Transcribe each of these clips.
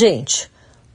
Gente,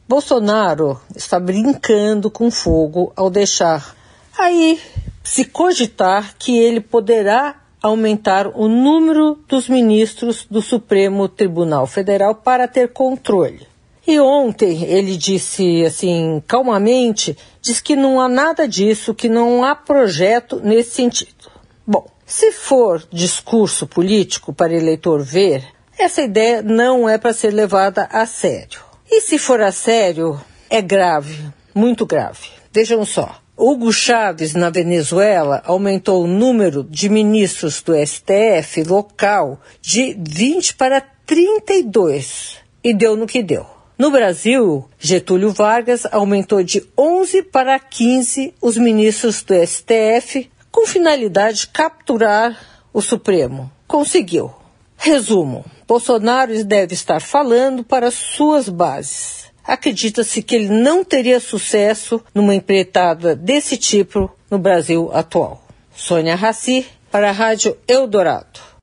Bolsonaro está brincando com fogo ao deixar aí se cogitar que ele poderá aumentar o número dos ministros do Supremo Tribunal Federal para ter controle. E ontem ele disse assim, calmamente, diz que não há nada disso, que não há projeto nesse sentido. Bom, se for discurso político para eleitor ver, essa ideia não é para ser levada a sério. E se for a sério, é grave, muito grave. Vejam só. Hugo Chávez, na Venezuela, aumentou o número de ministros do STF local de 20 para 32 e deu no que deu. No Brasil, Getúlio Vargas aumentou de 11 para 15 os ministros do STF com finalidade de capturar o Supremo. Conseguiu. Resumo: Bolsonaro deve estar falando para suas bases. Acredita-se que ele não teria sucesso numa empreitada desse tipo no Brasil atual. Sônia Raci, para a Rádio Eldorado.